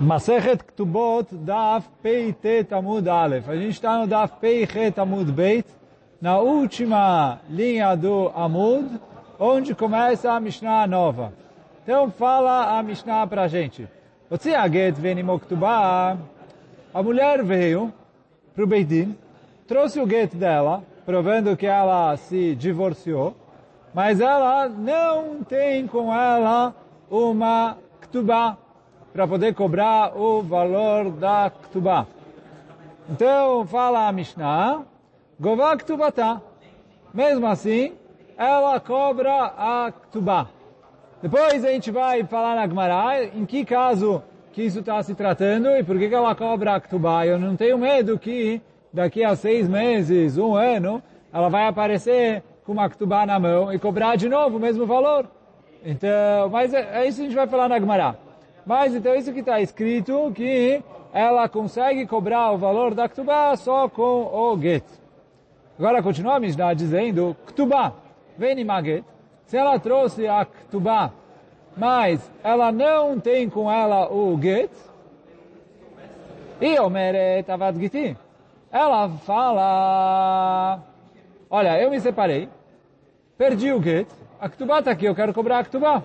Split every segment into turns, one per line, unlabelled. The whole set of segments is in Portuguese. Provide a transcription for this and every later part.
Masechet Ktubot Daf Pei Tet Amud Aleph. A gente está no Daf Pei Het Amud Beit, na última linha do Amud, onde começa a Mishnah nova. Então fala a Mishnah para a gente. A mulher veio para o Beitin, trouxe o get dela, provando que ela se divorciou, mas ela não tem com ela uma Ktubah para poder cobrar o valor da Ktubah. Então, fala a Mishnah, Gová Ktubata. Mesmo assim, ela cobra a Ktubah. Depois a gente vai falar na Gemara em que caso que isso está se tratando e por que, que ela cobra a Ktubah. Eu não tenho medo que daqui a seis meses, um ano, ela vai aparecer com uma Ktubah na mão e cobrar de novo o mesmo valor. Então, mas é, é isso que a gente vai falar na Gemara. Mas então isso que está escrito que ela consegue cobrar o valor da Ktubá só com o get. Agora continua a Mishnah dizendo, Ktubá, vem maget. Se ela trouxe a Ktubá, mas ela não tem com ela o get, e Omeret Avad Giti, ela fala, olha, eu me separei, perdi o get, a Ktubá está aqui, eu quero cobrar a Ktubá.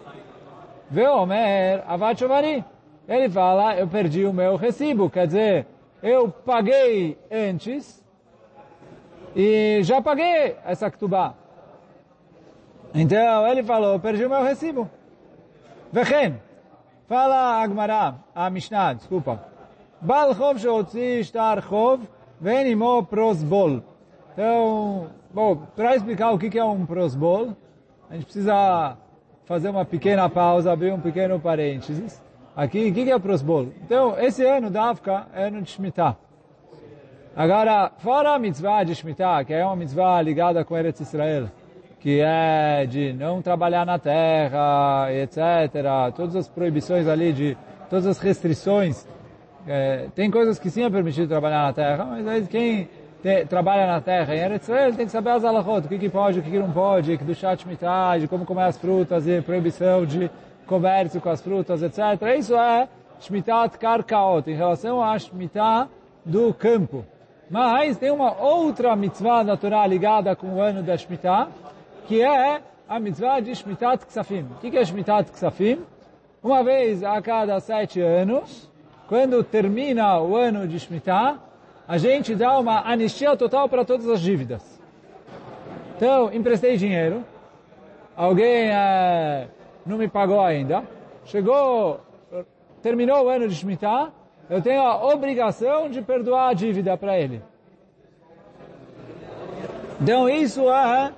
Veomer Avad Shovari. Ele fala, eu perdi o meu recibo, quer dizer, eu paguei antes e já paguei essa ktubá. Então ele falou, perdi o meu recibo. Vechen, fala Agmará, a Mishnah, desculpa. Bal chov sheotzi shtar chov venimo prosbol. Então, bom, para explicar o que é um prosbol, a gente precisa fazer uma pequena pausa, abrir um pequeno parênteses. Aqui, o que é prosbol? Então, esse ano da África é ano de Shemitah. Agora, fora a mitzvah de Shemitah, que é uma mitzvah ligada com Eretz Israel, que é de não trabalhar na terra, etc., todas as proibições ali, de todas as restrições, é, tem coisas que sim é permitido trabalhar na terra, mas aí quem te, trabalha na terra em Eretz Israel tem que saber as alahot, o que, que pode, o que, que não pode, do chat de como comer as frutas e proibição de comércio com as frutas, etc. Isso é Shmitat Karkaot, em relação à Shmitah do campo. Mas tem uma outra mitzvah natural ligada com o ano da Shmitah, que é a mitzvah de Shmitat Ksafim. O que é Shmitat Ksafim? Uma vez a cada sete anos, quando termina o ano de Shmitah, a gente dá uma anistia total para todas as dívidas. Então, emprestei dinheiro, alguém é, não me pagou ainda, chegou, terminou o ano de Shemitah, eu tenho a obrigação de perdoar a dívida para ele. Então, isso é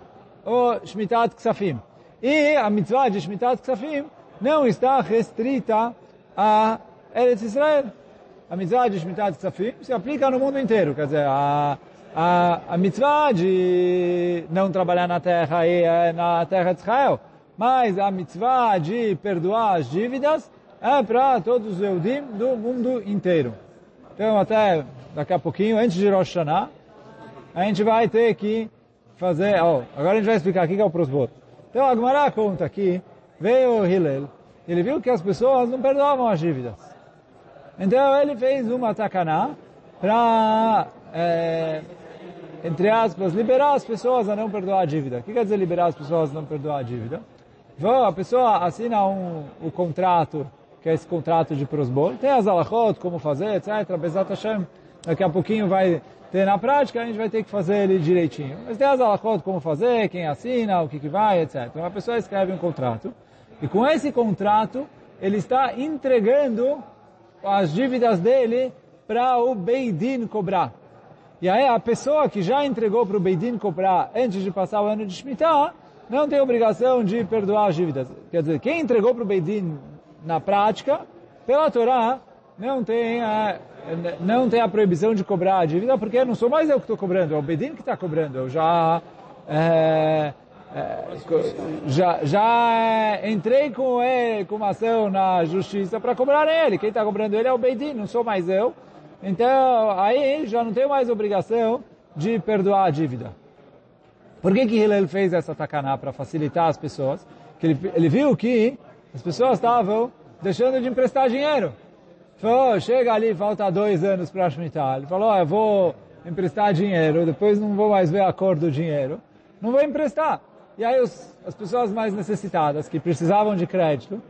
o Shmitat Ksafim. E a mitzvah de Shmitat Ksafim não está restrita a Eretz Israel a mitzvah de Shmitat Ksafim se aplica no mundo inteiro. Quer dizer, a, a, a mitzvah de não trabalhar na terra e é na terra de Israel, mas a mitzvah de perdoar as dívidas é para todos os Eudim do mundo inteiro. Então, até daqui a pouquinho, antes de Rosh Hashanah, a gente vai ter que fazer... Oh, agora a gente vai explicar aqui que é o prosbot. Então, a Gemara conta aqui, veio o Hillel, ele viu que as pessoas não perdoavam as dívidas. Então ele fez uma takaná para, é, entre aspas, liberar as pessoas a não perdoar a dívida. O que quer dizer liberar as pessoas a não perdoar a dívida? Então, a pessoa assina um, o contrato, que é esse contrato de prosbol, tem as alachot, como fazer, etc. Bezat Hashem, daqui a pouquinho vai ter na prática, a gente vai ter que fazer ele direitinho. Mas tem as alachot, como fazer, quem assina, o que, que vai, etc. Então a pessoa escreve um contrato, e com esse contrato, ele está entregando as dívidas dele para o Beidin cobrar. E aí a pessoa que já entregou para o Beidin cobrar antes de passar o ano de Shemitah, não tem obrigação de perdoar as dívidas. Quer dizer, quem entregou para o Beidin na prática, pela Torá, não tem a, não tem a proibição de cobrar a dívida, porque não sou mais eu que estou cobrando, é o Bedin que está cobrando. Eu já é, é, já, já entrei com, ele, com uma ação na justiça para cobrar ele. Quem está cobrando ele é o Beidin, não sou mais eu. Então, aí já não tenho mais obrigação de perdoar a dívida. Por que que Hillel fez essa takaná para facilitar as pessoas? Que ele, ele viu que as pessoas estavam deixando de emprestar dinheiro. Falou, chega ali, falta dois anos para a Shemitah. Ele falou, eu vou emprestar dinheiro, depois não vou mais ver a cor do dinheiro. Não vou emprestar. E aí os, as pessoas mais necessitadas, que precisavam de crédito,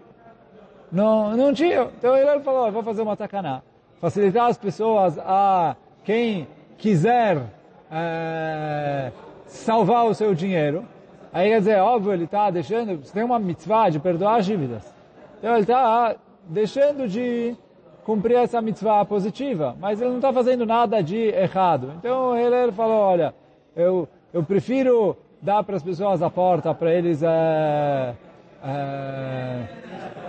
não, não tinham. Então ele falou, vou fazer uma tacaná. Facilitar as pessoas a quem quiser é, salvar o seu dinheiro. Aí quer dizer, óbvio, ele está deixando, você tem uma mitzvah de perdoar as dívidas. Então ele está deixando de cumprir essa mitzvah positiva, mas ele não está fazendo nada de errado. Então ele falou, olha, eu, eu prefiro dar para as pessoas a porta para eles é, é,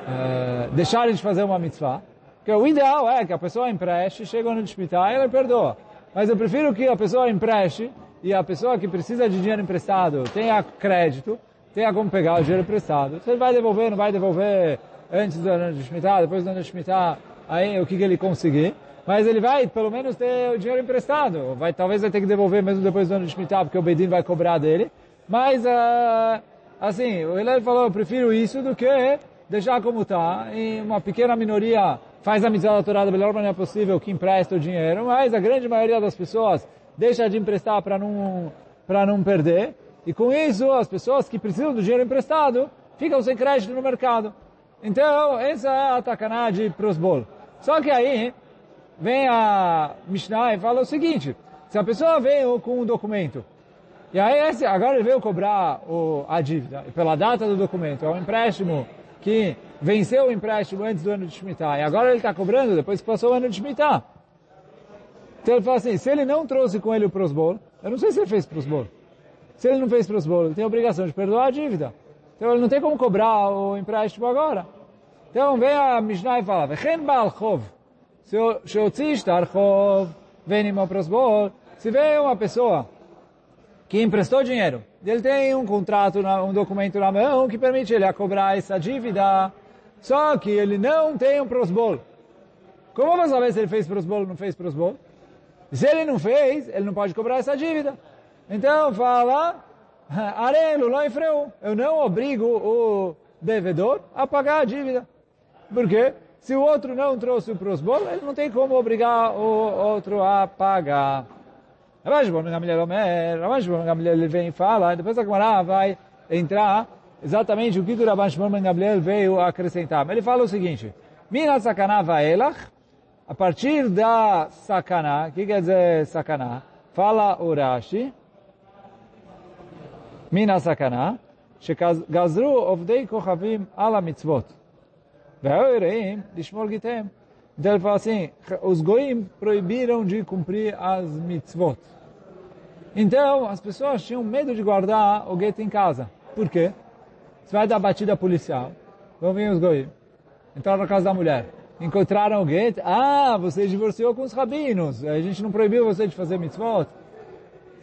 é, deixarem de fazer uma mitzvah. Porque o ideal é que a pessoa empreste, chega no Shemitah e ela perdoa. Mas eu prefiro que a pessoa empreste e a pessoa que precisa de dinheiro emprestado tenha crédito, tenha como pegar o dinheiro emprestado. Se ele vai devolver, não vai devolver antes do ano de Shemitah, depois do ano de Shemitah, aí o que, que ele conseguir. Mas ele vai, pelo menos, ter o dinheiro emprestado. Vai, talvez vai ter que devolver mesmo depois do ano de Shemitah, porque o Bedin vai cobrar dele. Mas, uh, assim, o Hillel falou, eu prefiro isso do que deixar como está. E uma pequena minoria faz a mitzvah da da melhor maneira possível, que empresta o dinheiro, mas a grande maioria das pessoas deixa de emprestar para não, para não perder. E com isso, as pessoas que precisam do dinheiro emprestado ficam sem crédito no mercado. Então, essa é a tacaná de prosbol. Só que aí, vem a Mishnah e fala o seguinte, se a pessoa veio com um documento, e aí agora ele veio cobrar o, a dívida, pela data do documento, é um empréstimo que venceu o empréstimo antes do ano de Shemitah, e agora ele está cobrando depois que passou o ano de Shemitah. Então ele fala assim, se ele não trouxe com ele o prosbol, eu não sei se ele fez prosbol. Se ele não fez prosbol, ele tem a obrigação de perdoar a dívida. Então ele não tem como cobrar o empréstimo agora. Então vem a Mishnah e fala, se o Tzishtarchov venim prosbor, se vem uma pessoa que emprestou dinheiro, ele tem um contrato, um documento na mão que permite ele a cobrar essa dívida, só que ele não tem um prosbol. Como vamos sabe se ele fez prosbol ou não fez prosbol? Se ele não fez, ele não pode cobrar essa dívida. Então fala, arelo, loifreu, eu não obrigo o devedor a pagar a dívida. Por quê? Se o outro não trouxe o prosbol, ele não tem como obrigar o outro a pagar. Rabash Gabriel Gamliel Omer, Rabash Bon Gamliel ele vem e fala, e depois a Gemara vai entrar exatamente o que o Rabash Bon Gamliel veio acrescentar. Ele fala o seguinte, Mina Sakana Vaelach, a partir da Sakana, o que quer dizer Sakana? Fala Urashi, Mina Sakana, Shekazru Ovdei Kochavim Ala Mitzvot. Então ele fala assim, os goim proibiram de cumprir as mitzvot. Então, as pessoas tinham medo de guardar o gueto em casa. Por quê? Você vai dar batida policial, vão vir os goim. Entraram na casa da mulher. Encontraram o gueto. Ah, você divorciou com os rabinos. A gente não proibiu você de fazer mitzvot.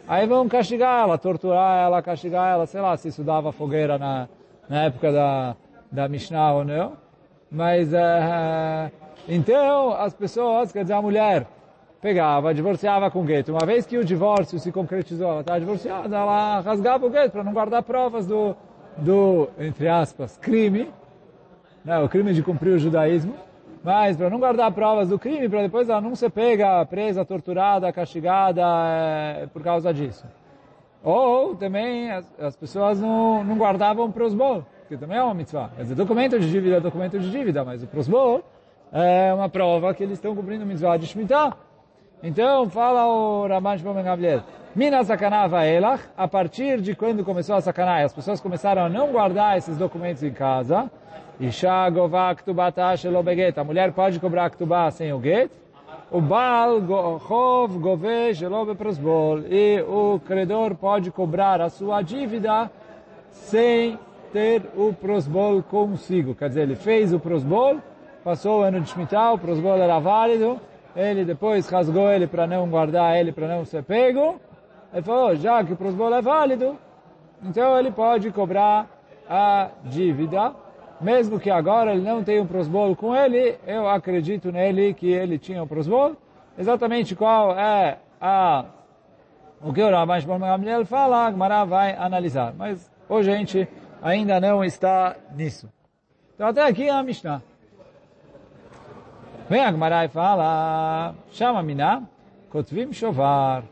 Aí vão castigar ela, torturar ela, castigar ela. Sei lá se estudava fogueira na, na época da, da Mishnah ou não. Mas, uh, então, as pessoas, quer dizer, a mulher pegava, divorciava com o gueto. Uma vez que o divórcio se concretizou, ela estava divorciada, ela rasgava o gueto para não guardar provas do, do, entre aspas, crime, né, o crime de cumprir o judaísmo, mas para não guardar provas do crime, para depois ela não ser pega, presa, torturada, castigada é, por causa disso. Ou também as, as pessoas não, não guardavam prosbol, que também é uma mitzvah. Quer dizer, documento de dívida é documento de dívida, mas o prosbol é uma prova que eles estão cumprindo mitzvah de Shemitah. Então, fala o Raman Shlomo Gamliel, Mina sacanava elach, a partir de quando começou a sacanar, as pessoas começaram a não guardar esses documentos em casa, Isha gová ktubata shelo beget, a mulher pode cobrar ktubá sem o get, o Baal chov gove shelo beprosbol, e o credor pode cobrar a sua dívida sem ter o prosbol consigo. Quer dizer, ele fez o prosbol, passou o ano de Shemitah, o prosbol era válido, ele depois rasgou ele para não guardar ele, para não ser pego. Ele falou, já que o prosbol é válido, então ele pode cobrar a dívida, mesmo que agora ele não tenha um prosbol com ele, eu acredito nele que ele tinha um prosbol. Exatamente qual é a o que o Rabash Gamliel fala, a Gemara vai analisar. Mas hoje a gente ainda não está nisso. Então até aqui é a Mishnah. Vem a Gemara e fala, chama Miná, Kotvim Shovar.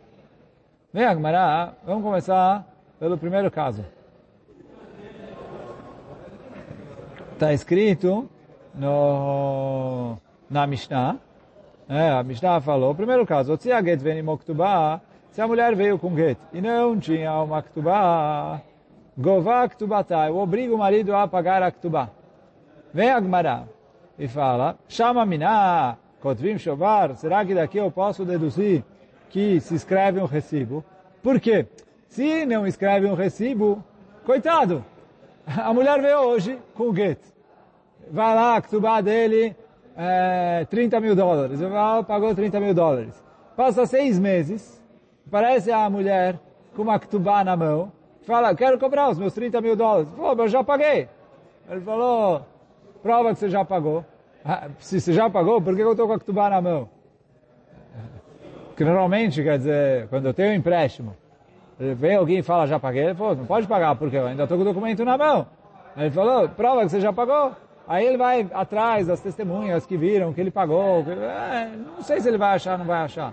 Vem a Gemara, vamos começar pelo primeiro caso. Está escrito no, na Mishnah, é, a Mishnah falou, primeiro caso, se a mulher veio com Get e não tinha uma Ktubah, Gová eu obrigo o marido a pagar a Ktubah. Vem a Gemara e fala, chama Miná, Kotvim Shovar, será que daqui eu posso deduzir que se escreve um recibo? Por quê? Se não escreve um recibo, coitado, a mulher veio hoje com o get. Vai lá, a ktubá dele, é, 30 mil dólares. Eu falo, pagou 30 mil dólares. Passa seis meses, aparece a mulher com uma ktubá na mão, fala, quero cobrar os meus 30 mil dólares. Falou, mas eu já paguei. Ele falou, prova que você já pagou. Ah, se você já pagou, por que eu estou com a ktubá na mão? Que normalmente, quer dizer, quando eu tenho um empréstimo, vem alguém e fala, já paguei, ele falou, não pode pagar, porque eu ainda estou com o documento na mão. Ele falou, prova que você já pagou. Aí ele vai atrás das testemunhas que viram que ele pagou. Que, é, não sei se ele vai achar, não vai achar.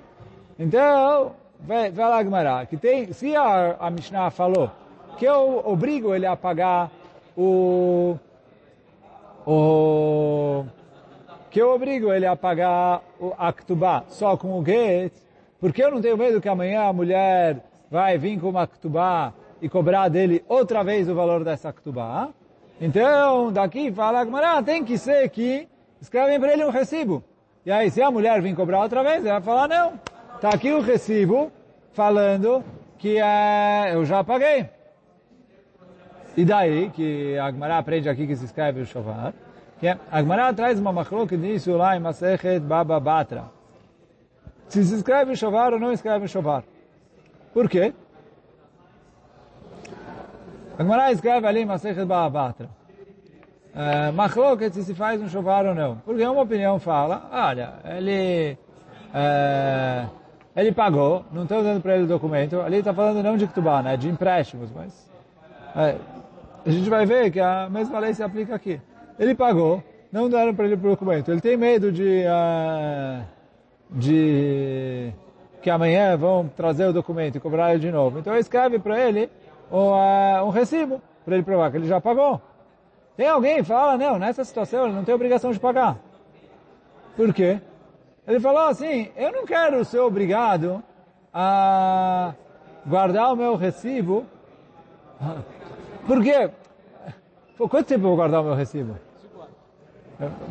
Então, vai, vai lá, Gumará, que tem, se a, a Mishnah falou que eu obrigo ele a pagar o, o que eu obrigo ele a pagar o Aktubá só com o Get, porque eu não tenho medo que amanhã a mulher vai vir com uma Ktubá e cobrar dele outra vez o valor dessa Ktubá. Então, daqui fala que tem que ser que escrevem para ele um recibo. E aí, se a mulher vir cobrar outra vez, ele vai falar, não, está aqui o recibo falando que é, eu já paguei. E daí, que a Agmará aprende aqui que se escreve o Shovar, que a Agmará traz uma machloca disso lá em Masechet Baba Batra. Se se escreve o Shovar ou não escreve o Shovar. Por quê? A Gemara escreve ali em Masechet Baba Batra. Uh, machloket se se faz um Shovar ou não. Porque uma opinião fala, olha, ele... Uh, ele pagou, não estou dando para ele o documento, ali está falando não de Ktubá, né, de empréstimos, mas é, a gente vai ver que a mesma lei se aplica aqui. Ele pagou, não deram para ele o documento. Ele tem medo de, uh, de que amanhã vão trazer o documento e cobrar ele de novo. Então escreve para ele um, uh, um recibo, para ele provar que ele já pagou. Tem alguém que fala, não, nessa situação ele não tem obrigação de pagar. Por quê? Ele falou assim, eu não quero ser obrigado a guardar o meu recibo por quê? Quanto tempo eu vou guardar o meu recibo?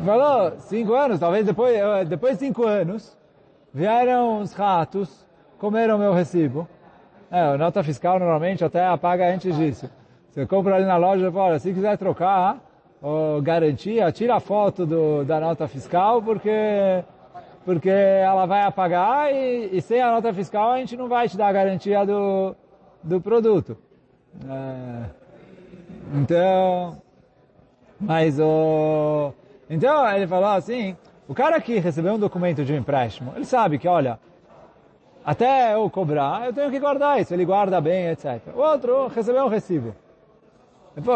Falou, cinco anos, talvez depois, depois de cinco anos, vieram os ratos, comeram meu recibo. É, a nota fiscal normalmente até apaga antes disso. Você compra ali na loja e fala, se quiser trocar, ou garantia, tira a foto do, da nota fiscal, porque, porque ela vai apagar e, e, sem a nota fiscal a gente não vai te dar a garantia do, do produto. É, então, mas o... Então ele falou assim, o cara que recebeu um documento de um empréstimo, ele sabe que, olha, até eu cobrar, eu tenho que guardar isso, ele guarda bem, etc. O outro recebeu um recibo.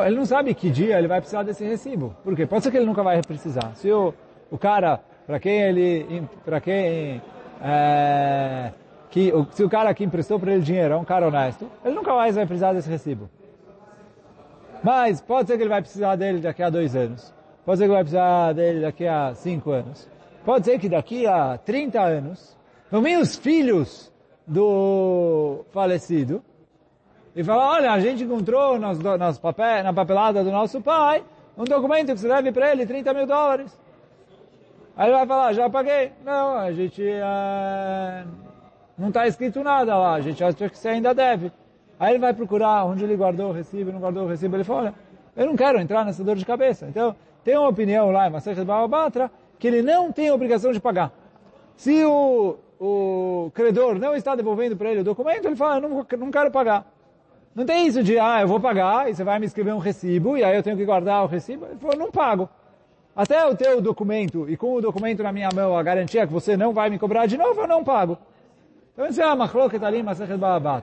Ele não sabe que dia ele vai precisar desse recibo. Por quê? Pode ser que ele nunca vai precisar. Se o, o cara, para quem ele, para quem, é, que, se o cara que emprestou para ele dinheiro é um cara honesto, ele nunca mais vai precisar desse recibo. Mas pode ser que ele vai precisar dele daqui a dois anos. Pode ser que vai precisar dele daqui a cinco anos. Pode ser que daqui a 30 anos, vir os filhos do falecido e falar, olha, a gente encontrou nas, nas papel, na papelada do nosso pai um documento que se deve para ele 30 mil dólares. Aí ele vai falar, já paguei. Não, a gente é, não está escrito nada lá, a gente acha que você ainda deve. Aí ele vai procurar onde ele guardou o recibo, não guardou o recibo. Ele fala, olha, eu não quero entrar nessa dor de cabeça. Então, tem uma opinião lá em Masechet Baba que ele não tem obrigação de pagar. Se o, o credor não está devolvendo para ele o documento, ele fala, não, não quero pagar. Não tem isso de, ah, eu vou pagar e você vai me escrever um recibo e aí eu tenho que guardar o recibo. Ele falou, não pago. Até eu ter o documento e com o documento na minha mão a garantia que você não vai me cobrar de novo, eu não pago. Então isso é a machloket ali, Masechet Baba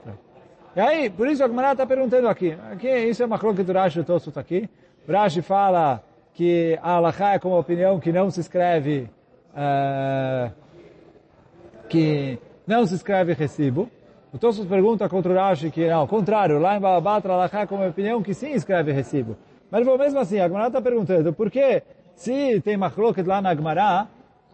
e aí, por isso a Gemara está perguntando aqui. aqui. Isso é uma crónica do Rashi Tosfot aqui. Rashi fala que a Alaha é como opinião que não se escreve uh, que não se escreve recibo. O Tosfos pergunta contra o Rashi que, não, ao contrário, lá em Balabatra, Alachá, como opinião, que sim escreve recibo. Mas vou mesmo assim, a Gemara está perguntando, por que, se tem machloket lá na Gemara,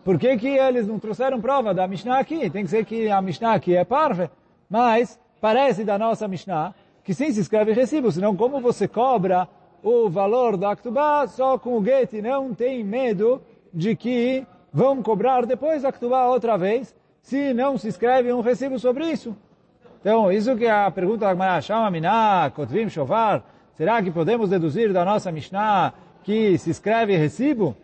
por que que eles não trouxeram prova da Mishnah aqui? Tem que ser que a Mishnah aqui é parve. Mas, parece da nossa Mishnah, que sim se escreve recibo, senão como você cobra o valor do Aktubá só com o get não tem medo de que vão cobrar depois Aktubá outra vez, se não se escreve um recibo sobre isso. Então, isso que é a pergunta da Gemara, Shama Minah, Kotvim Shovar, será que podemos deduzir da nossa Mishnah que se escreve recibo?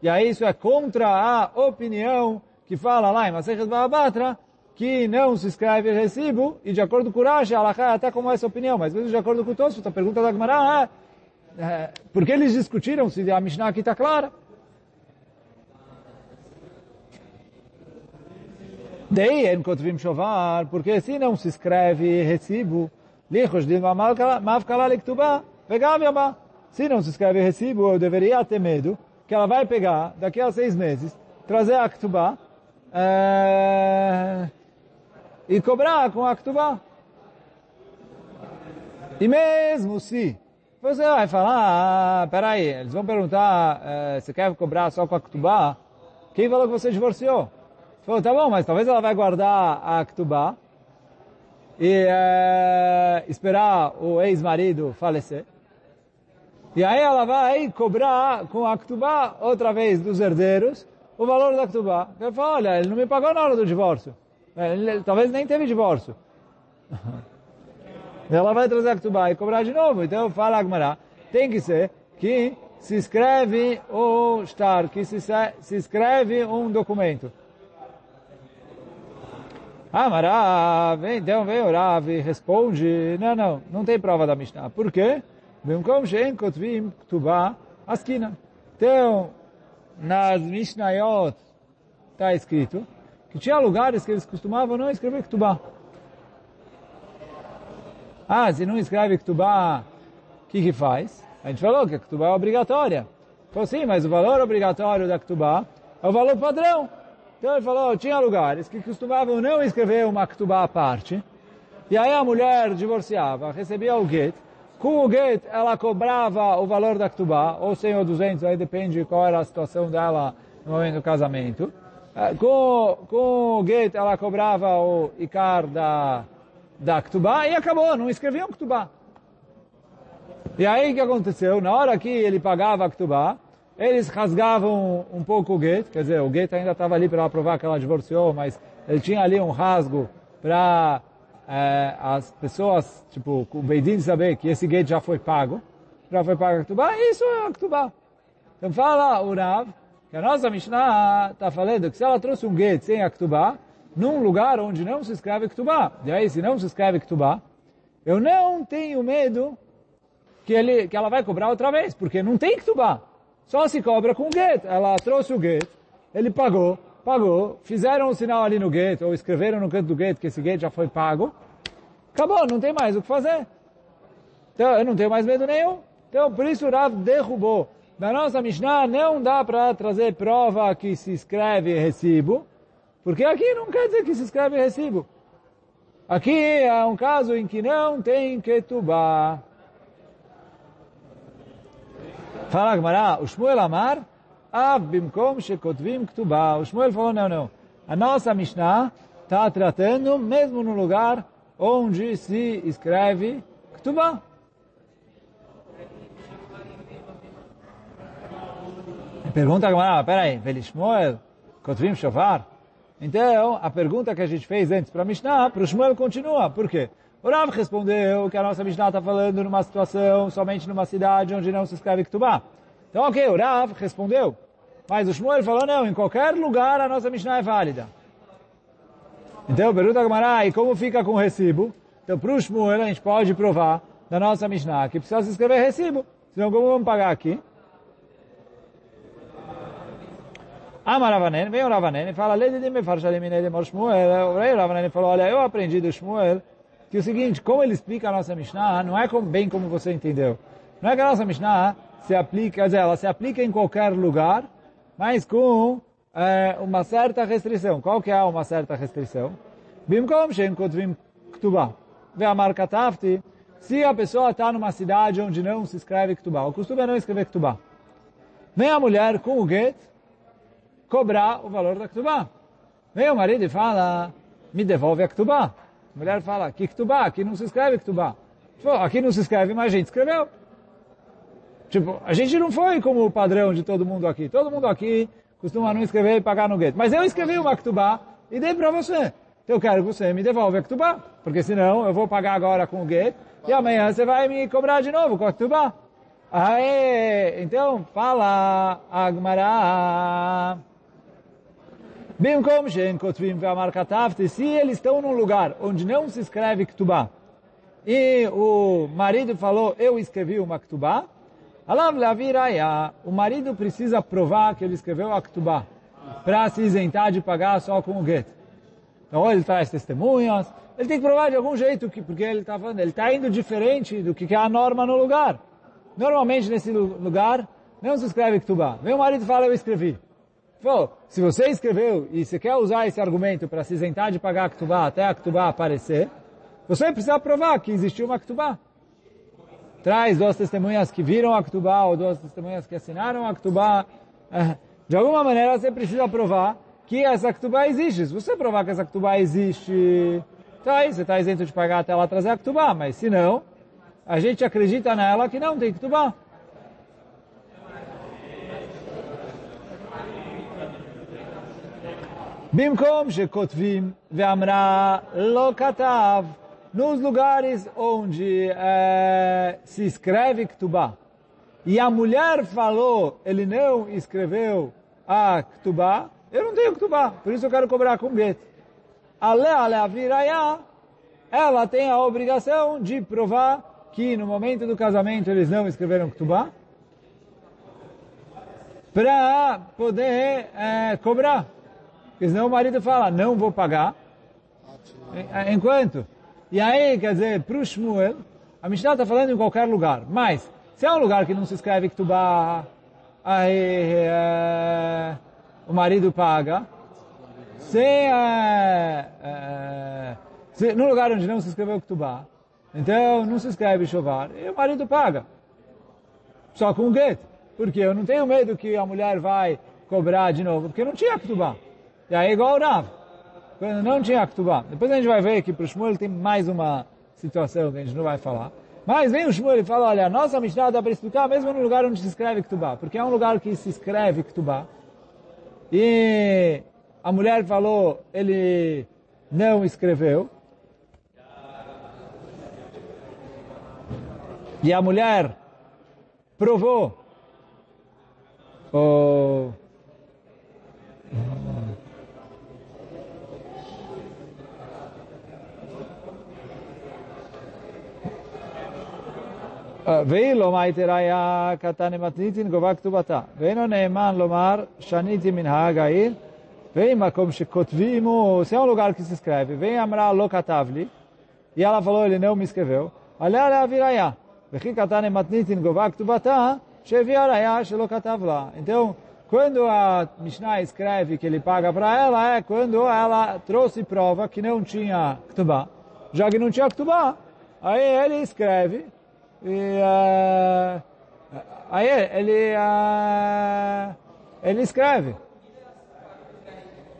E aí isso é contra a opinião que fala lá em Masechet Ba'abatra, que não se escreve recibo, e de acordo com o Rashi, Allah é até como essa opinião, mas mesmo de acordo com o Tosfot, a pergunta da Gemara é, é, por que eles discutiram se a Mishnah aqui está clara? Daí, Kotvim Shovar, porque se não se escreve recibo, Lichos de Mavkala Lektubá, Vegav Se não se escreve recibo, eu deveria ter medo que ela vai pegar, daqui a seis meses, trazer a Ktubá, é, e cobrar com a Ktubá. E mesmo se você vai falar, ah, peraí, eles vão perguntar, é, você quer cobrar só com a Ktubá? Quem falou que você divorciou? Você falou, tá bom, mas talvez ela vai guardar a Ktubá e é, esperar o ex-marido falecer. E aí ela vai cobrar com a Ktubá, outra vez, dos herdeiros, o valor da Ktubá. Ele fala, olha, ele não me pagou na hora do divórcio. É, talvez nem teve divórcio. ela vai trazer a Ktubá e cobrar de novo. Então fala Agmará, tem que ser que se escreve o estar, que se, se escreve um documento. Ah, Marav, então vem o Rav e responde, não, não, não tem prova da Mishnah. Por quê? Bemkom she'en kotvim ktubá askina. Então, nas Mishnayot está escrito que tinha lugares que eles costumavam não escrever ktubá. Ah, se não escreve ktubá, o que que faz? A gente falou que a ktubá é obrigatória. Falou sim, mas o valor obrigatório da ktubá é o valor padrão. Então ele falou, tinha lugares que costumavam não escrever uma ktubá à parte, e aí a mulher divorciava, recebia o get, com o get ela cobrava o valor da ktubá, ou 100 ou 200, aí depende qual era a situação dela no momento do casamento. Eh, com, com o get ela cobrava o ikar da, da ktubá e acabou, não escreviam ktubá. E aí o que aconteceu? Na hora que ele pagava a ktubá, eles rasgavam um pouco o gate, quer dizer, o gate ainda estava ali para provar que ela divorciou, mas ele tinha ali um rasgo para é, as pessoas, tipo, o Beidin saber que esse gate já foi pago, já foi pago a Ktubá, isso é a Ktubá. Então fala o Rav, que a nossa Mishnah está falando que se ela trouxe um gate sem a Ktubá, num lugar onde não se escreve Ktubá, e aí se não se escreve Ktubá, eu não tenho medo que, ele, que ela vai cobrar outra vez, porque não tem Ktubá. Só se cobra com o get. Ela trouxe o get, ele pagou, pagou, fizeram um sinal ali no gate, ou escreveram no canto do gate que esse gate já foi pago, acabou, não tem mais o que fazer. Então, eu não tenho mais medo nenhum. Então, por isso o Rav derrubou. Na nossa Mishnah não dá para trazer prova que se escreve recibo, porque aqui não quer dizer que se escreve recibo. Aqui é um caso em que não tem ketubá. Fala Gemara, o Shmuel Amar, Av bimkom shekotvim ktubá. O Shmuel falou, não, não. A nossa Mishnah está tratando mesmo no lugar onde se escreve ktubá. Pergunta a Gemara, peraí, Velishmuel, Kotvim Shofar? Então, a pergunta que a gente fez antes para Mishnah, para o Shmuel continua. Por quê? O Rav respondeu que a nossa Mishnah está falando numa situação, somente numa cidade onde não se escreve Ktubá. Então, ok, o Rav respondeu. Mas o Shmuel falou, não, em qualquer lugar a nossa Mishnah é válida. Então, pergunta a Gamara, e como fica com o recibo? Então, para o Shmuel, a gente pode provar da nossa Mishnah que precisa se escrever recibo. Senão, como vamos pagar aqui? Ama Ravanen, vem o Ravanen e fala, Lede de me farsha de Shmuel. O Ravanen falou, olha, eu aprendi do Shmuel que o seguinte, como ele explica a nossa Mishnah, não é como, bem como você entendeu. Não é que a nossa Mishnah se aplica, dizer, ela se aplica em qualquer lugar, mas com é, uma certa restrição. Qual que é uma certa restrição? Bimkom shen kotvim ktubah. Ve'amar katavti. Se a pessoa está numa cidade onde não se escreve ktubah, o costume é não escrever ktubah. Vem a mulher com o get cobrar o valor da ktubah. Vem o marido e fala, me devolve a ktubah. A mulher fala, que ktubah? Aqui não se escreve ktubah. Aqui não se escreve, mas a gente escreveu. Tipo, a gente não foi como o padrão de todo mundo aqui. Todo mundo aqui costuma não escrever e pagar no gueto. Mas eu escrevi uma ktubá e dei para você. Então eu quero que você me devolva a ktubá. Porque senão eu vou pagar agora com o gueto e amanhã você vai me cobrar de novo com a ktubá. Aê, então fala Agmará. Bimkom shen kotvim ve'amar katavti. Se eles estão num lugar onde não se escreve ktubá e o marido falou, eu escrevi uma ktubá, Alav leaviraya, o marido precisa provar que ele escreveu a ktubá para se isentar de pagar só com o get. Então, ele traz testemunhas, ele tem que provar de algum jeito, que, porque ele está falando, ele está indo diferente do que é a norma no lugar. Normalmente, nesse lugar, não se escreve ktubá. O marido fala, eu escrevi. Falou, se você escreveu e você quer usar esse argumento para se isentar de pagar a ktubá até a ktubá aparecer, você precisa provar que existiu uma ktubá traz duas testemunhas que viram a Ktubá ou duas testemunhas que assinaram a Ktubá. Eh, de alguma maneira você precisa provar que essa Ktubá existe. Se você provar que essa Ktubá existe, tá aí, você está isento de pagar até ela trazer a Ktubá. Mas se não, a gente acredita nela que não tem Ktubá. Bimkom shekotvim ve'amra lo. Nos lugares onde é, se escreve Ktubá. E a mulher falou, ele não escreveu a Ktubá. Eu não tenho Ktubá, por isso eu quero cobrar com Bet. Ale ale aviraya. Ela tem a obrigação de provar que no momento do casamento eles não escreveram Ktubá para poder é, cobrar. Porque senão o marido fala, não vou pagar, enquanto e aí, quer dizer, para o Shmuel, a Mishnah está falando em qualquer lugar. Mas, se é um lugar que não se escreve Ktubá, aí é, o marido paga. Se, é, é, se no lugar onde não se escreveu Ktubá, então não se escreve Chovar, e o marido paga. Só com o get. Porque eu não tenho medo que a mulher vai cobrar de novo, porque não tinha Ktubá. E aí é igual o Rav. Quando não tinha Ketubá. Depois a gente vai ver que para o Shmuel tem mais uma situação que a gente não vai falar. Mas vem o Shmuel e fala, olha, a nossa Mishnah dá para explicar mesmo no lugar onde se escreve Ketubá. Porque é um lugar que se escreve Ketubá. E a mulher falou, ele não escreveu. E a mulher provou o... לא מאיתי ראיה קטן מתניתין גובה כתובתה. ואינו נאמן לומר שניתי מנהג העיר, ואם מקום שכותבים הוא, se é um lugar que se escreve, vem אמרה לא כתב לי, e ela falou, ele não me escreveu, עליה להביא ראיה. וכי קטן מתניתין גובה כתובתה, שהביאה ראיה שלא כתב לה. Então, quando a Mishnah escreve que ele paga para ela, é quando ela trouxe prova que não tinha Ktubá. Já que não tinha Ktubá, aí ele escreve e uh, aí ele, uh, ele escreve.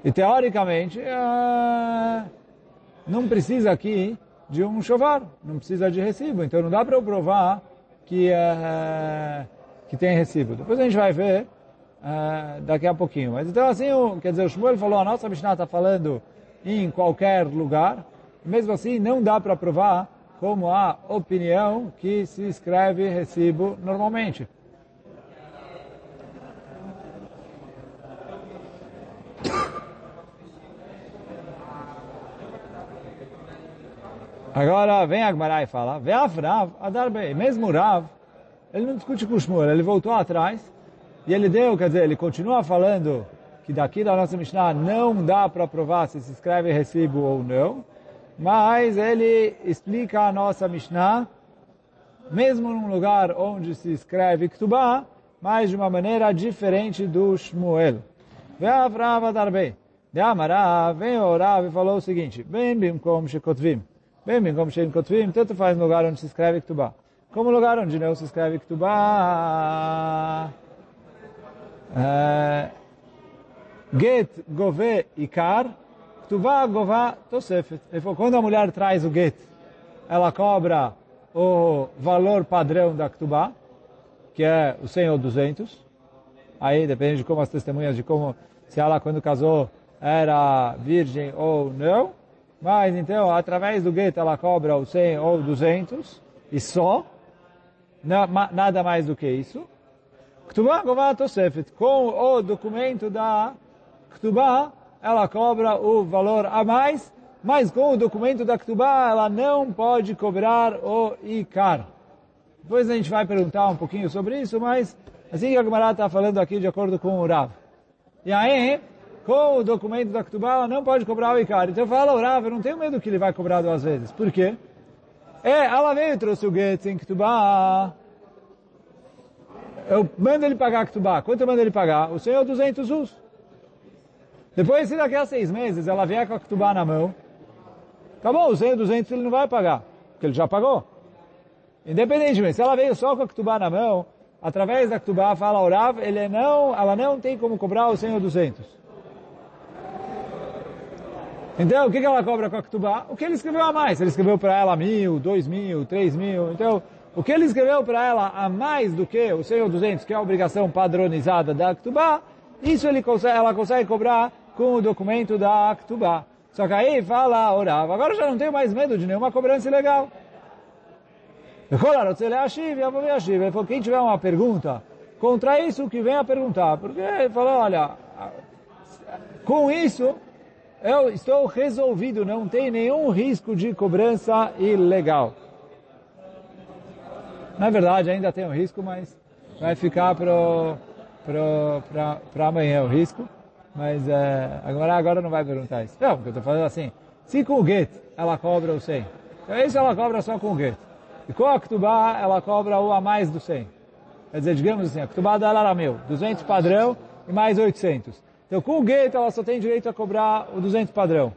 E teoricamente, uh, não precisa aqui de um chovar, não precisa de recibo. Então não dá para eu provar que, que tem recibo. Depois a gente vai ver daqui a pouquinho. Mas então assim, o, quer dizer, o Shmuel falou, a nossa Mishnah está falando em qualquer lugar, mesmo assim não dá para provar como a opinião que se escreve recibo normalmente. Agora vem Agmará e fala, Ve'af Rav Adar Bey. Mesmo Rav, ele não discute com o Shmuel, ele voltou atrás e ele deu, quer dizer, ele continua falando que daqui da nossa Mishnah não dá para provar se se escreve recibo ou não, mas ele explica a nossa Mishnah, mesmo num lugar onde se escreve Ktubá, mas de uma maneira diferente do Shmuel. Ve'avrava darbei. De Amará, vem orar e falou o seguinte, bem bimkom shekotvim. Bem bimkom shekotvim, tanto faz no lugar onde se escreve Ktubá. Como lugar onde não se escreve Ktubá. É, get gove ikar, Ktubá gová tosefet. Quando a mulher traz o get, ela cobra o valor padrão da Ktubá, que é o 100 ou 200. Aí depende de como as testemunhas, de como, se ela quando casou era virgem ou não. Mas então, através do gueto ela cobra o 100 ou 200 e só. nada mais do que isso. Ktubá Gová Tosefet. Com o documento da Ktubá, ela cobra o valor a mais, mas com o documento da Ktubá, ela não pode cobrar o Ikar. Depois a gente vai perguntar um pouquinho sobre isso, mas assim que a Gemara está falando aqui de acordo com o Rav. E aí, com o documento da Ktubá, ela não pode cobrar o Ikar. Então fala, o Rav, eu não tenho medo que ele vai cobrar duas vezes. Por quê? É, ela veio e trouxe o Get em Ktubá. Eu mando ele pagar a Ktubá. Quanto eu mando ele pagar? O senhor 200 us. Depois, se daqui a seis meses ela vier com a Ktubá na mão, acabou, o senhor 200 ele não vai pagar, porque ele já pagou. Independentemente, se ela veio só com a Ktubá na mão, através da Ktubá, fala Rav, ele não, ela não tem como cobrar o senhor 200. Então, o que ela cobra com a Ktubá? O que ele escreveu a mais. Ele escreveu para ela mil, dois mil, três mil. Então, o que ele escreveu para ela a mais do que o 100 ou 200, que é a obrigação padronizada da Ktubá, isso ele consegue, ela consegue cobrar com o documento da Ktubá. Só que aí fala, orava, agora já não tenho mais medo de nenhuma cobrança ilegal. Ele falou, quem tiver uma pergunta contra isso, que venha perguntar. Porque ele falou, olha, com isso, eu estou resolvido, não tem nenhum risco de cobrança ilegal. Na verdade, ainda tem um risco, mas vai ficar para amanhã o risco. Mas é, agora, agora não vai perguntar isso. Não, porque eu estou falando assim, se com o get ela cobra o 100, então isso ela cobra só com o get. E com a Ktubá ela cobra o a mais do 100. Quer dizer, digamos assim, a Ktubá dela era mil, 200 padrão e mais 800. Então, com o gueto, ela só tem direito a cobrar o 200 padrão.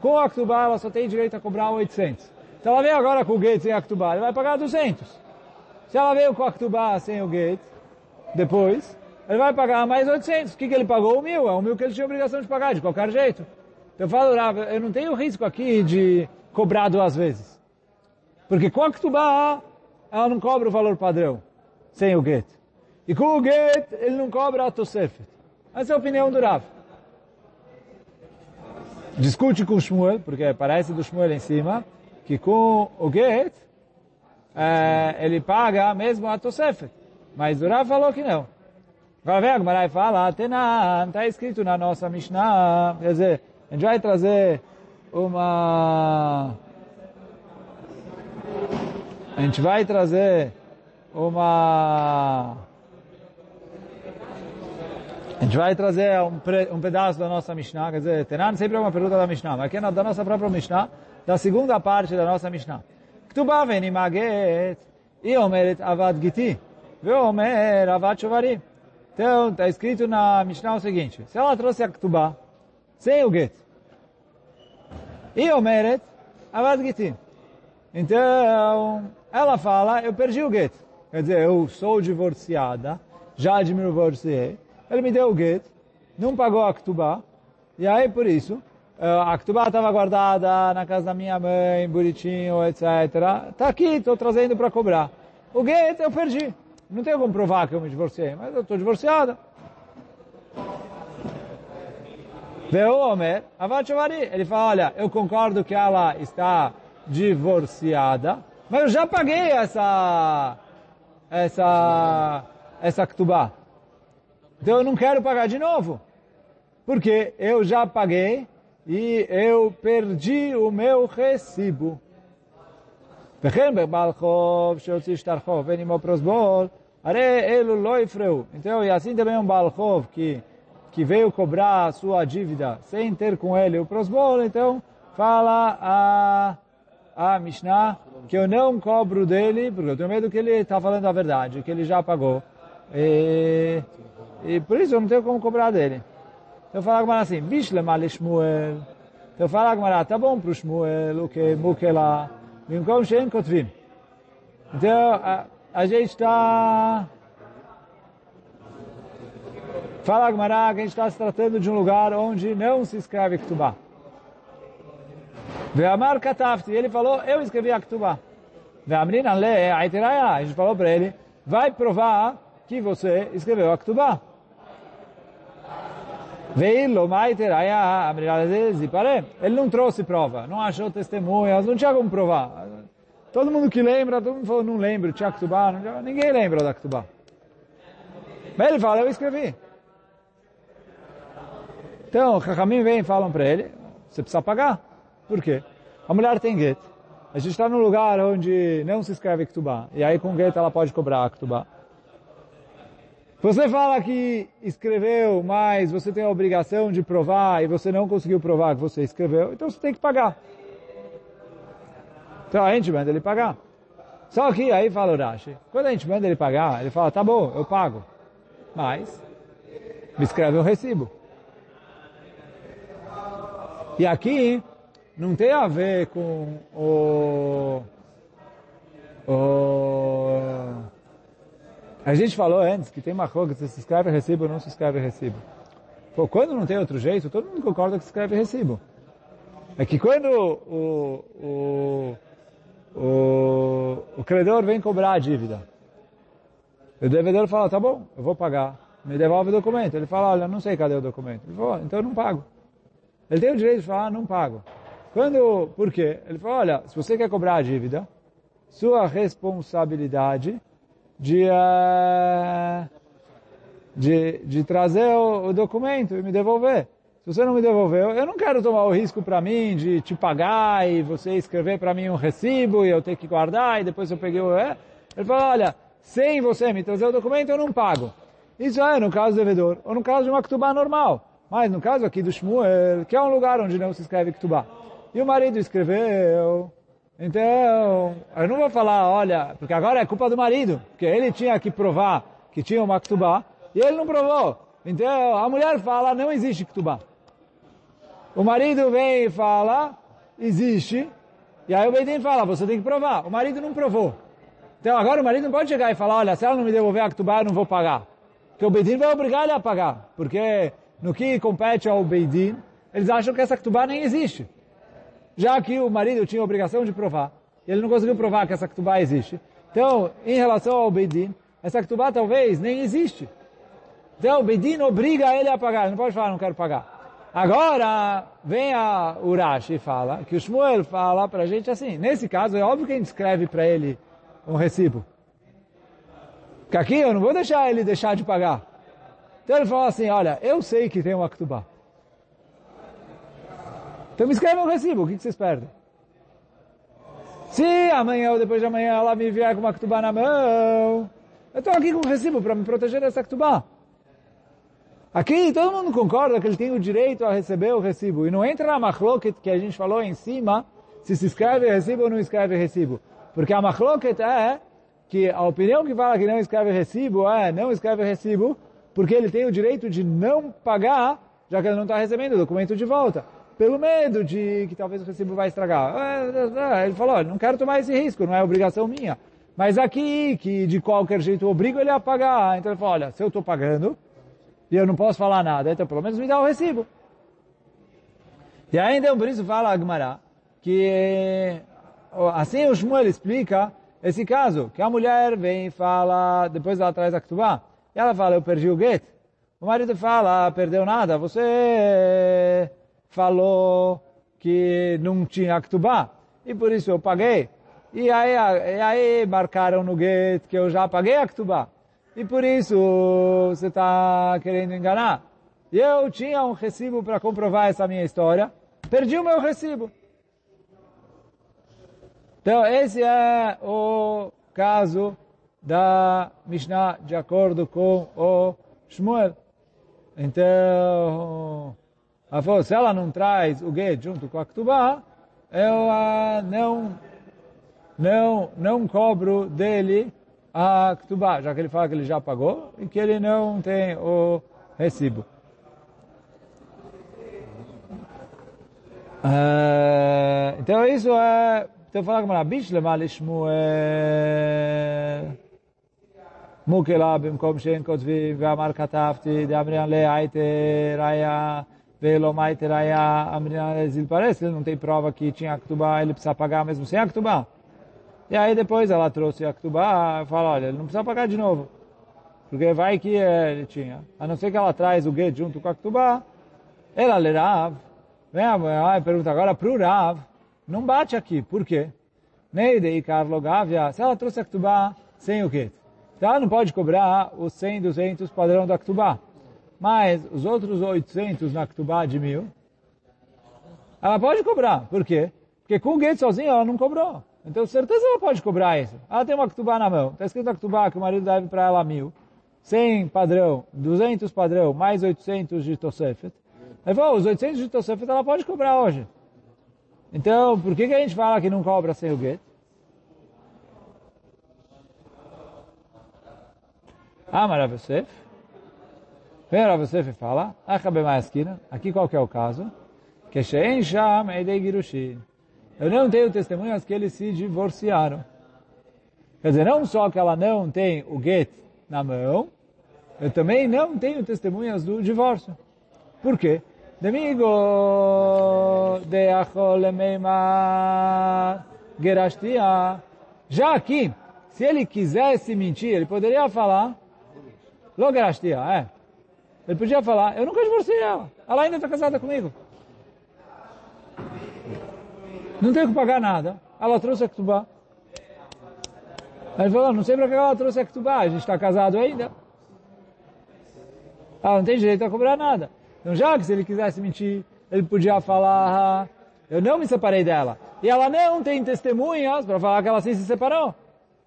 Com a Ktubá, ela só tem direito a cobrar o 800. Então, ela veio agora com o gueto sem a Ktubá, ela vai pagar 200. Se ela veio com a Ktubá sem o gueto, depois, ele vai pagar mais 800. O que, que ele pagou? O mil. É o mil que ele tinha obrigação de pagar, de qualquer jeito. Eu falo, eu não tenho risco aqui de cobrar duas vezes. Porque com a Ktubá, ela não cobra o valor padrão, sem o gueto. E com o gueto, ele não cobra a Tosefet. Essa é a opinião do Rav. Discute com o Shmuel, porque parece do Shmuel em cima, que com o Get, é, ele paga mesmo a Tosefet. Mas o Rav falou que não. Agora vem a Gemara e fala, Tenan, está escrito na nossa Mishnah, quer dizer, a gente vai trazer uma... A gente vai trazer uma a gente vai trazer um, um pedaço da nossa Mishnah, quer dizer, Tenan sempre é uma pergunta da Mishnah, mas aqui é da nossa própria Mishnah, da segunda parte da nossa Mishnah. כתובה ונמגת, היא אומרת עבד גיתי, ואומר עבד שוvari. Então, está escrito na Mishnah o seguinte, se ela trouxe a Ktubá, sem o get, e omeret, avad giti. Então, ela fala, eu perdi o get. Quer dizer, eu sou divorciada, já me divorciei, ele me deu o get, não pagou a Ktubá, e aí por isso, eh, a Ktubá estava guardada na casa da minha mãe, bonitinho, etc. Está aqui, estou trazendo para cobrar. O get eu perdi. Não tenho como provar que eu me divorciei, mas eu estou divorciada. O Homer, ele fala, olha, eu concordo que ela está divorciada, mas eu já paguei essa, essa, essa Ktubá. Então eu não quero pagar de novo. Porque eu já paguei e eu perdi o meu recibo. Então, e assim também um Balchov que, que veio cobrar sua dívida sem ter com ele o prosbol, então fala a, a Mishnah que eu não cobro dele, porque eu tenho medo que ele está falando a verdade, que ele já pagou. E, e por isso eu não tenho como cobrar dele. Então fala Agmará assim, Bishlema le Shmuel. Então fala Agmará, tá bom pro Shmuel, o que Mukela, Bimkom Shem Kotvim. Então, a gente está... Fala Agmará que a gente está se tratando de um lugar onde não se escreve Ktubá. Ve'amar Katafti, ele falou, eu escrevi a Ktubá. Ve'amrin Ale, Aitiraya, a gente falou para ele, vai provar que você escreveu a Ktubá. Veilo Maiteraya, ele não trouxe prova, não achou testemunhas, não tinha como provar. Todo mundo que lembra, todo mundo falou, não lembro, tinha Ktubá, ninguém lembra da Ktubá. Mas ele fala, eu escrevi. Então, Chachamim vem e falam para ele, você precisa pagar. Por quê? A mulher tem get. A gente está num lugar onde não se escreve Ktubá. E aí com get ela pode cobrar a Ktubá. Você fala que escreveu, mas você tem a obrigação de provar e você não conseguiu provar que você escreveu, então você tem que pagar. Então a gente manda ele pagar. Só que aí fala o Rashi, quando a gente manda ele pagar, ele fala, tá bom, eu pago. Mas, me escreve um recibo. E aqui, não tem a ver com o... o a gente falou antes que tem uma coisa que se escreve recibo ou não se escreve recibo. Pô, quando não tem outro jeito, todo mundo concorda que se escreve recibo. É que quando o, o, o, o credor vem cobrar a dívida, o devedor fala, tá bom, eu vou pagar, me devolve o documento. Ele fala, olha, não sei cadê o documento. Ele fala, então eu não pago. Ele tem o direito de falar, não pago. Quando, por quê? Ele fala, olha, se você quer cobrar a dívida, sua responsabilidade de, uh, de, de trazer o, o, documento e me devolver. Se você não me devolveu, eu não quero tomar o risco para mim de te pagar e você escrever para mim um recibo e eu ter que guardar e depois eu peguei o... É. Ele falou, olha, sem você me trazer o documento eu não pago. Isso é no caso do devedor, ou no caso de uma ktubá normal. Mas no caso aqui do Shmuel, que é um lugar onde não se escreve ktubá. E o marido escreveu, então, eu não vou falar, olha, porque agora é culpa do marido, porque ele tinha que provar que tinha uma ktubá, e ele não provou. Então, a mulher fala, não existe ktubá. O marido vem e fala, existe, e aí o Beidin fala, você tem que provar. O marido não provou. Então agora o marido não pode chegar e falar, olha, se ela não me devolver a ktubá, eu não vou pagar. Porque o Beidin vai obrigar ele a pagar. Porque no que compete ao Beidin, eles acham que essa ktubá nem existe já que o marido tinha a obrigação de provar, ele não conseguiu provar que essa ktubá existe. Então, em relação ao Beidin, essa ktubá talvez nem existe. Então, o Beidin obriga ele a pagar, ele não pode falar, não quero pagar. Agora, vem a Urashi e fala, que o Shmuel fala para a gente assim, nesse caso, é óbvio que a gente escreve para ele um recibo. Porque aqui eu não vou deixar ele deixar de pagar. Então ele fala assim, olha, eu sei que tem uma ktubá. Então me escreve um recibo, o que, vocês perdem? Se amanhã ou depois de amanhã ela me vier com uma ktubá na mão, eu estou aqui com um recibo para me proteger dessa ktubá. Aqui todo mundo concorda que ele tem o direito a receber o recibo. E não entra na machloket que a gente falou em cima, se se escreve recibo ou não escreve recibo. Porque a machloket é que a opinião que fala que não escreve recibo é não escreve recibo porque ele tem o direito de não pagar, já que ele não está recebendo o documento de volta pelo medo de que talvez o recibo vai estragar. É, é, é. Ele falou, não quero tomar esse risco, não é obrigação minha. Mas aqui, que de qualquer jeito obrigo ele a pagar. Então ele falou, olha, se eu estou pagando e eu não posso falar nada, então pelo menos me dá o recibo. E então por isso fala Agmará que assim o Shmuel explica esse caso, que a mulher vem e fala, depois ela traz a Ktubá, e ela fala, eu perdi o get. O marido fala, ah, perdeu nada, você falou que não tinha Ktubá, e por isso eu paguei. E aí, e aí marcaram no get que eu já paguei a Ktubá. E por isso você está querendo enganar. E eu tinha um recibo para comprovar essa minha história, perdi o meu recibo. Então, esse é o caso da Mishnah de acordo com o Shmuel. Então, ela falou, se ela não traz o get junto com a Ktubá, eu não, não, não cobro dele a Ktubá, já que ele fala que ele já pagou e que ele não tem o recibo. Uh, então isso é... Então falar que Bishlema lishmuel mukela bimkom shen kotvim Vamar katafti de'amrian le'aite raya Velomai teraya amrina exil parece, não tem prova que tinha Aktubá, ele precisa pagar mesmo sem Aktubá. E aí depois ela trouxe Aktubá e fala, olha, ele não precisa pagar de novo. Porque vai que ele tinha. A não ser que ela traz o gueto junto com Aktubá, ela lê Rav. Vem a pergunta agora para o Rav. Não bate aqui, por quê? Neide e Carlo Gavia, se ela trouxe Aktubá sem o gueto. Então ela não pode cobrar os 100, 200 padrão do Aktubá. Mas os outros 800 na Ktubá de mil, ela pode cobrar. Por quê? Porque com o Gate sozinho ela não cobrou. Então certeza ela pode cobrar isso. Ela tem uma Ktubá na mão. Está escrito na Ktubá que o marido deve para ela mil. 100 padrão, 200 padrão, mais 800 de Tosefet. Ele falou, os 800 de Tosefet ela pode cobrar hoje. Então, por que, que a gente fala que não cobra sem o Gate? Rav Yosef. Vem e fala, aqui qual que é o caso? Que Shein Sham Eidei Girushin. Eu não tenho testemunhas que eles se divorciaram. Quer dizer, não só que ela não tem o get na mão, eu também não tenho testemunhas do divórcio. Por quê? Domingo de Acholemeima. Já aqui, se ele quisesse mentir, ele poderia falar Logarashtia, é. Ele podia falar, eu nunca divorciei ela. Ela ainda está casada comigo. Não tenho que pagar nada. Ela trouxe a Ktubá. Ele falou, não sei para que ela trouxe a Ktubá, a gente está casado ainda. Ela não tem direito a cobrar nada. Então já que se ele quisesse mentir, ele podia falar, eu não me separei dela. E ela não tem testemunhas para falar que ela sim se separou.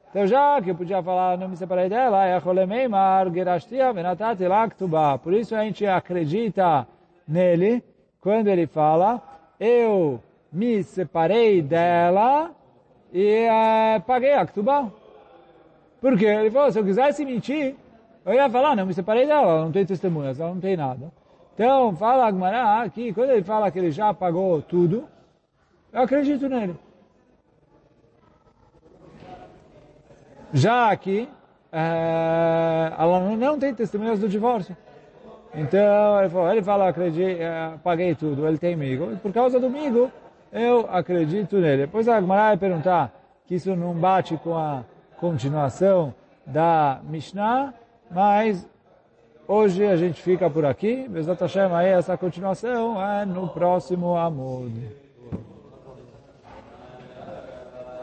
Então já que eu podia falar, não me separei dela, é Cholemeimar, Gerashtia, Venatati, Laktubá. Por isso a gente acredita nele quando ele fala, eu me separei dela e uh, paguei a Ktubá. Por quê? Ele falou, se eu quisesse mentir, eu ia falar, não me separei dela, ela não tem testemunhas, ela não tem nada. Então, fala Agmará aqui, quando ele fala que ele já pagou tudo, eu acredito nele. Já aqui, é, ela não tem testemunhas do divórcio. Então, ele, falou, ele fala, acredito, é, paguei tudo, ele tem migo. E por causa do migo, eu acredito nele. Depois a Gemara vai perguntar que isso não bate com a continuação da Mishnah, mas hoje a gente fica por aqui. Bezat Hashem, aí essa continuação é no próximo Amud.